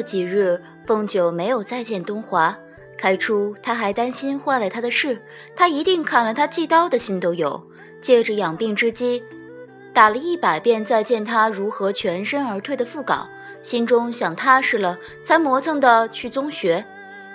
后头几日，凤九没有再见东华。开初他还担心坏了他的事，他一定砍了他祭刀的心都有。借着养病之机，打了一百遍再见他如何全身而退的副稿，心中想踏实了，才磨蹭的去宗学。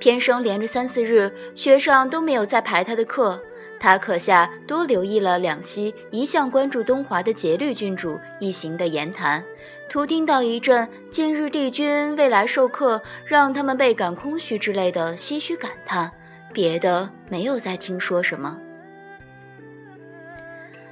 偏生连着三四日，学上都没有再排他的课。他课下多留意了两西一向关注东华的节律郡主一行的言谈，徒听到一阵近日帝君未来授课，让他们倍感空虚之类的唏嘘感叹，别的没有再听说什么。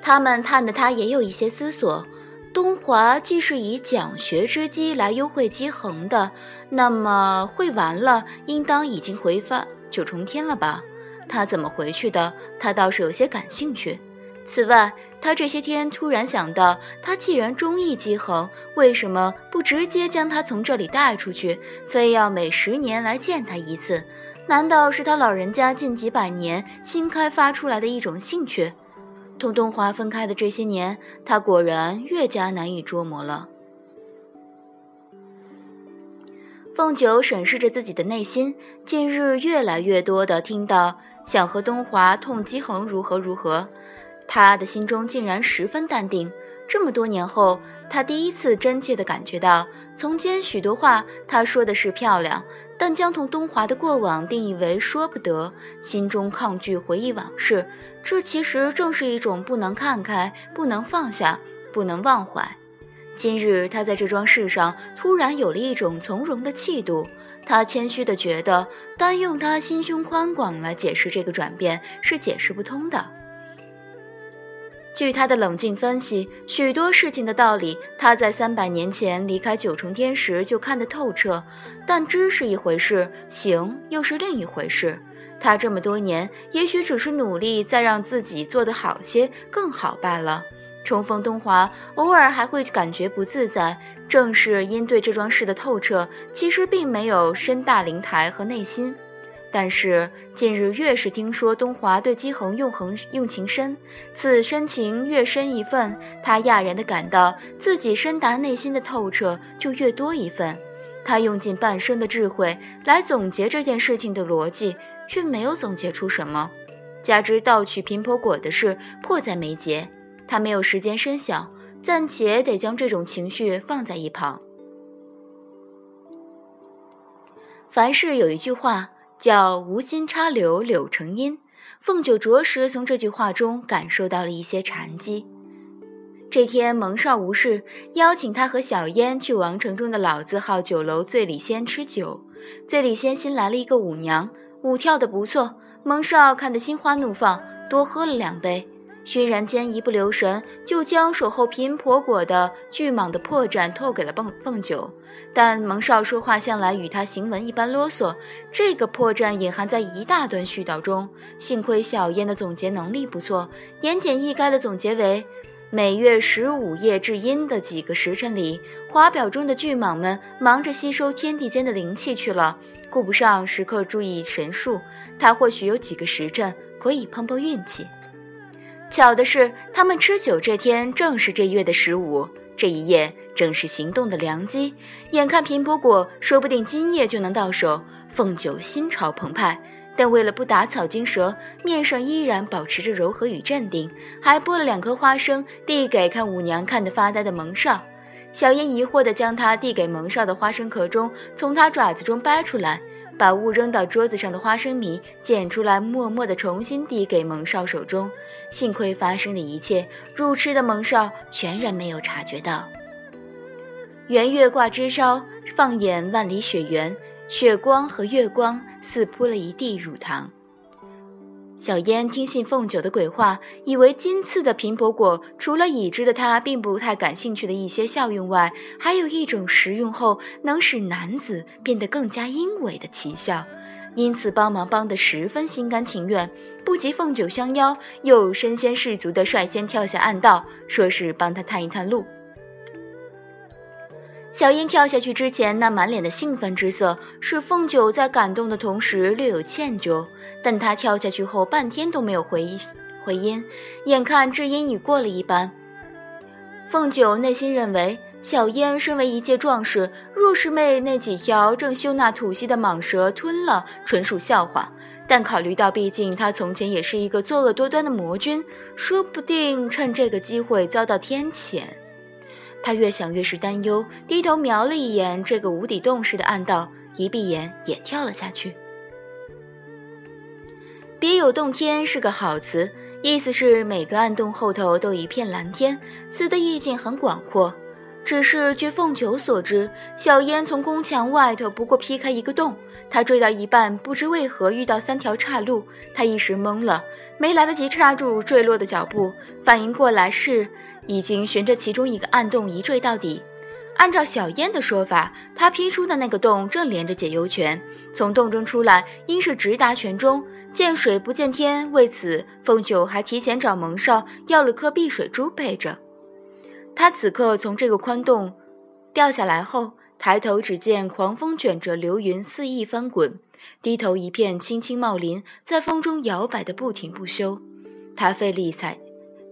他们探的他也有一些思索。东华既是以讲学之机来优惠姬恒的，那么会完了，应当已经回返九重天了吧？他怎么回去的？他倒是有些感兴趣。此外，他这些天突然想到，他既然中意姬恒，为什么不直接将他从这里带出去，非要每十年来见他一次？难道是他老人家近几百年新开发出来的一种兴趣？同东华分开的这些年，他果然越加难以捉摸了。凤九审视着自己的内心，近日越来越多的听到。想和东华痛击恒如何如何，他的心中竟然十分淡定。这么多年后，他第一次真切地感觉到，从前许多话他说的是漂亮，但将同东华的过往定义为说不得，心中抗拒回忆往事，这其实正是一种不能看开、不能放下、不能忘怀。今日他在这桩事上突然有了一种从容的气度。他谦虚地觉得，单用他心胸宽广来解释这个转变是解释不通的。据他的冷静分析，许多事情的道理，他在三百年前离开九重天时就看得透彻。但知是一回事，行又是另一回事。他这么多年，也许只是努力再让自己做得好些、更好罢了。重逢东华，偶尔还会感觉不自在，正是因对这桩事的透彻，其实并没有深大灵台和内心。但是近日越是听说东华对姬恒用恒用情深，此深情越深一份，他讶然地感到自己深达内心的透彻就越多一份。他用尽半生的智慧来总结这件事情的逻辑，却没有总结出什么。加之盗取贫婆果的事迫在眉睫。他没有时间深想，暂且得将这种情绪放在一旁。凡事有一句话叫“无心插柳柳成荫”，凤九着实从这句话中感受到了一些禅机。这天蒙少无事，邀请他和小烟去王城中的老字号酒楼醉里仙吃酒。醉里仙新来了一个舞娘，舞跳得不错，蒙少看得心花怒放，多喝了两杯。轩然间，一不留神就将守候贫婆果的巨蟒的破绽透给了凤凤九。但蒙少说话向来与他行文一般啰嗦，这个破绽隐含在一大段絮叨中。幸亏小燕的总结能力不错，言简意赅的总结为：每月十五夜至阴的几个时辰里，华表中的巨蟒们忙着吸收天地间的灵气去了，顾不上时刻注意神术。他或许有几个时辰可以碰碰运气。巧的是，他们吃酒这天正是这月的十五，这一夜正是行动的良机。眼看平婆果说不定今夜就能到手，凤九心潮澎湃，但为了不打草惊蛇，面上依然保持着柔和与镇定，还剥了两颗花生递给看舞娘看得发呆的蒙少。小燕疑惑地将他递给蒙少的花生壳中从他爪子中掰出来。把误扔到桌子上的花生米捡出来，默默的重新递给蒙少手中。幸亏发生的一切，入吃的蒙少全然没有察觉到。圆月挂枝梢，放眼万里雪原，雪光和月光似铺了一地乳糖。小燕听信凤九的鬼话，以为今次的平婆果除了已知的她并不太感兴趣的一些效用外，还有一种食用后能使男子变得更加阴伟的奇效，因此帮忙帮得十分心甘情愿，不及凤九相邀，又身先士卒地率先跳下暗道，说是帮他探一探路。小英跳下去之前，那满脸的兴奋之色，使凤九在感动的同时略有歉疚。但她跳下去后，半天都没有回回音，眼看至音已过了一般。凤九内心认为，小燕身为一介壮士，若是被那几条正羞纳吐息的蟒蛇吞了，纯属笑话。但考虑到，毕竟他从前也是一个作恶多端的魔君，说不定趁这个机会遭到天谴。他越想越是担忧，低头瞄了一眼这个无底洞似的暗道，一闭眼也跳了下去。别有洞天是个好词，意思是每个暗洞后头都一片蓝天，词的意境很广阔。只是据凤九所知，小烟从宫墙外头不过劈开一个洞，他追到一半，不知为何遇到三条岔路，他一时懵了，没来得及刹住坠落的脚步，反应过来是已经循着其中一个暗洞一坠到底。按照小烟的说法，他劈出的那个洞正连着解忧泉，从洞中出来应是直达泉中，见水不见天。为此，凤九还提前找蒙少要了颗碧水珠备着。他此刻从这个宽洞掉下来后，抬头只见狂风卷着流云肆意翻滚，低头一片青青茂林在风中摇摆的不停不休。他费力踩，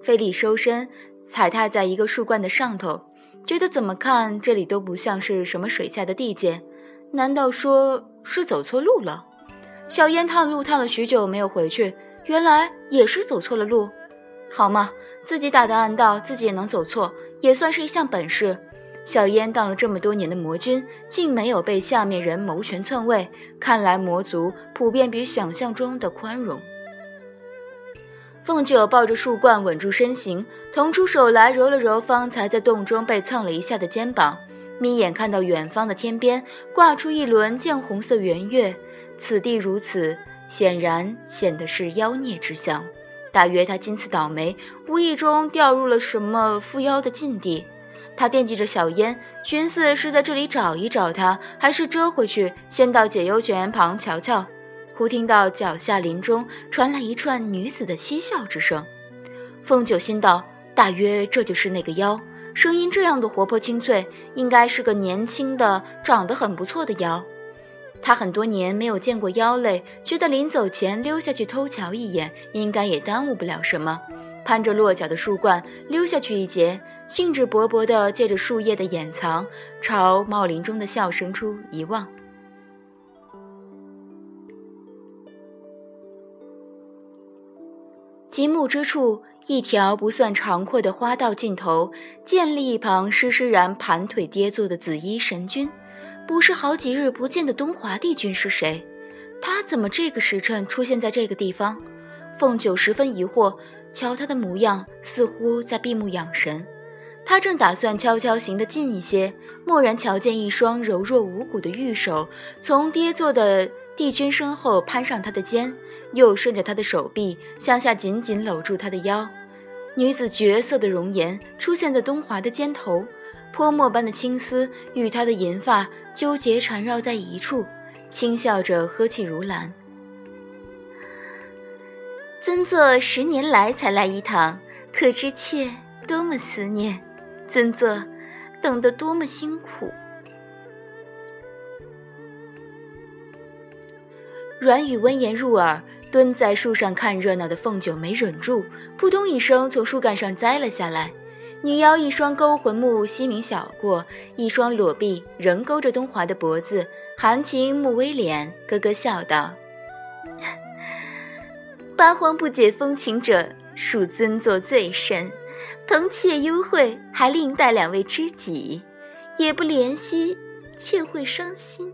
费力收身，踩踏在一个树冠的上头，觉得怎么看这里都不像是什么水下的地界，难道说是走错路了？小烟探路探了许久没有回去，原来也是走错了路。好嘛，自己打的暗道，自己也能走错。也算是一项本事。小烟当了这么多年的魔君，竟没有被下面人谋权篡位。看来魔族普遍比想象中的宽容。凤九抱着树冠稳住身形，腾出手来揉了揉方才在洞中被蹭了一下的肩膀，眯眼看到远方的天边挂出一轮绛红色圆月。此地如此，显然显得是妖孽之乡。大约他今次倒霉，无意中掉入了什么附妖的禁地。他惦记着小烟，寻思是在这里找一找他，还是折回去，先到解忧泉旁瞧瞧。忽听到脚下林中传来一串女子的嬉笑之声。凤九心道：大约这就是那个妖，声音这样的活泼清脆，应该是个年轻的、长得很不错的妖。他很多年没有见过妖类，觉得临走前溜下去偷瞧一眼，应该也耽误不了什么。攀着落脚的树冠溜下去一截，兴致勃勃地借着树叶的掩藏，朝茂林中的笑声处一望。极目之处，一条不算长阔的花道尽头，建立一旁施施然盘腿跌坐的紫衣神君。不是好几日不见的东华帝君是谁？他怎么这个时辰出现在这个地方？凤九十分疑惑，瞧他的模样，似乎在闭目养神。他正打算悄悄行得近一些，蓦然瞧见一双柔弱无骨的玉手从跌坐的帝君身后攀上他的肩，又顺着他的手臂向下紧紧搂住他的腰。女子绝色的容颜出现在东华的肩头。泼墨般的青丝与他的银发纠结缠绕在一处，轻笑着呵气如兰。尊座十年来才来一趟，可知妾多么思念？尊座等得多么辛苦？软语温言入耳，蹲在树上看热闹的凤九没忍住，扑通一声从树干上栽了下来。女妖一双勾魂目翕明小过，一双裸臂仍勾着东华的脖子，含情目微敛，咯咯笑道：“ 八荒不解风情者，恕尊座最甚。同妾幽会，还另带两位知己，也不怜惜，妾会伤心。”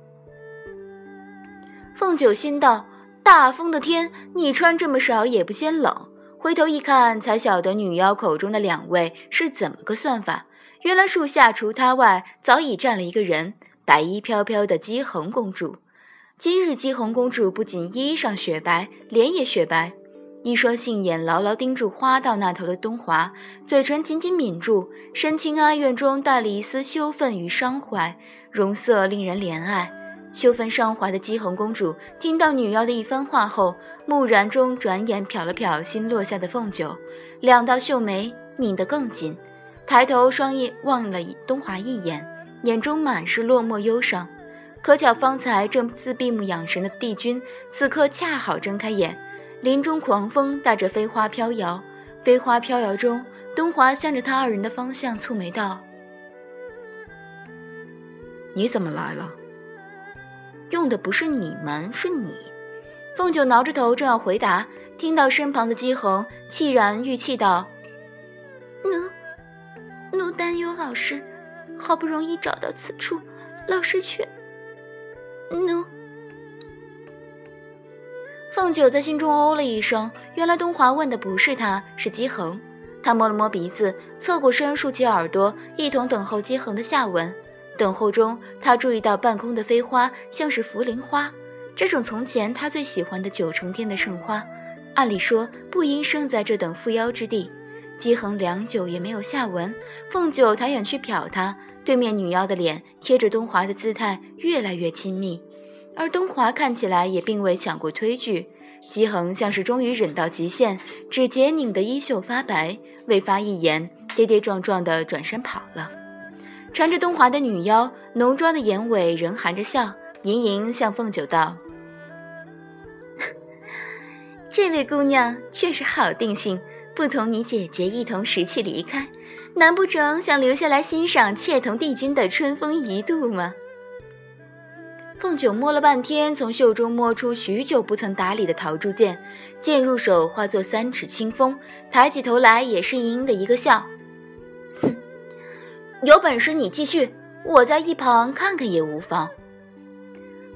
凤九心道：“大风的天，你穿这么少也不嫌冷。”回头一看，才晓得女妖口中的两位是怎么个算法。原来树下除她外，早已站了一个人，白衣飘飘的姬恒公主。今日姬恒公主不仅衣裳雪白，脸也雪白，一双杏眼牢牢盯住花道那头的东华，嘴唇紧紧抿住，深情哀怨中带了一丝羞愤与伤怀，容色令人怜爱。羞愤伤怀的姬恒公主听到女妖的一番话后，木然中转眼瞟了瞟新落下的凤九，两道秀眉拧得更紧，抬头双眼望了东华一眼，眼中满是落寞忧伤。可巧方才正自闭目养神的帝君，此刻恰好睁开眼，林中狂风带着飞花飘摇，飞花飘摇中，东华向着他二人的方向蹙眉道：“你怎么来了？用的不是你们，是你。凤九挠着头，正要回答，听到身旁的姬恒气然欲泣道：“奴，奴担忧老师，好不容易找到此处，老师却……奴。”凤九在心中哦了一声，原来东华问的不是他，是姬恒。他摸了摸鼻子，侧过身，竖起耳朵，一同等候姬恒的下文。等候中，他注意到半空的飞花像是茯苓花，这种从前他最喜欢的九重天的盛花，按理说不应生在这等富妖之地。姬恒良久也没有下文，凤九抬眼去瞟他，对面女妖的脸贴着东华的姿态越来越亲密，而东华看起来也并未想过推拒。姬恒像是终于忍到极限，指节拧得衣袖发白，未发一言，跌跌撞撞地转身跑了。缠着东华的女妖，浓妆的眼尾仍含着笑，盈盈向凤九道：“ 这位姑娘确实好定性，不同你姐姐一同识趣离开，难不成想留下来欣赏妾同帝君的春风一度吗？”凤九摸了半天，从袖中摸出许久不曾打理的桃竹剑，剑入手化作三尺清风，抬起头来也是盈盈的一个笑：“，有本事你继续，我在一旁看看也无妨。”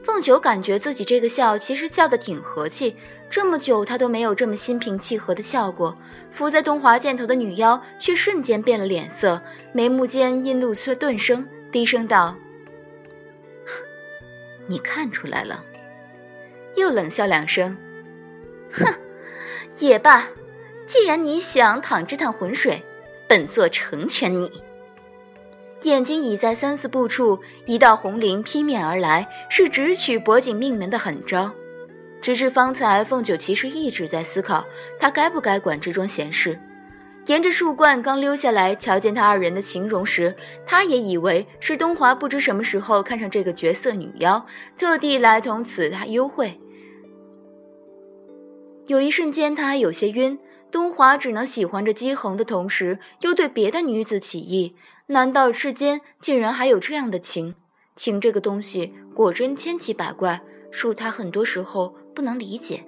凤九感觉自己这个笑其实笑得挺和气，这么久她都没有这么心平气和的笑过。伏在东华箭头的女妖却瞬间变了脸色，眉目间阴露出顿生，低声道。你看出来了，又冷笑两声，哼，也罢，既然你想淌这趟浑水，本座成全你。眼睛已在三四步处，一道红绫劈面而来，是直取脖颈命门的狠招。直至方才，凤九其实一直在思考，他该不该管这桩闲事。沿着树冠刚溜下来，瞧见他二人的形容时，他也以为是东华不知什么时候看上这个绝色女妖，特地来同此他幽会。有一瞬间，他还有些晕。东华只能喜欢着姬恒的同时，又对别的女子起意，难道世间竟然还有这样的情？情这个东西，果真千奇百怪，恕他很多时候不能理解。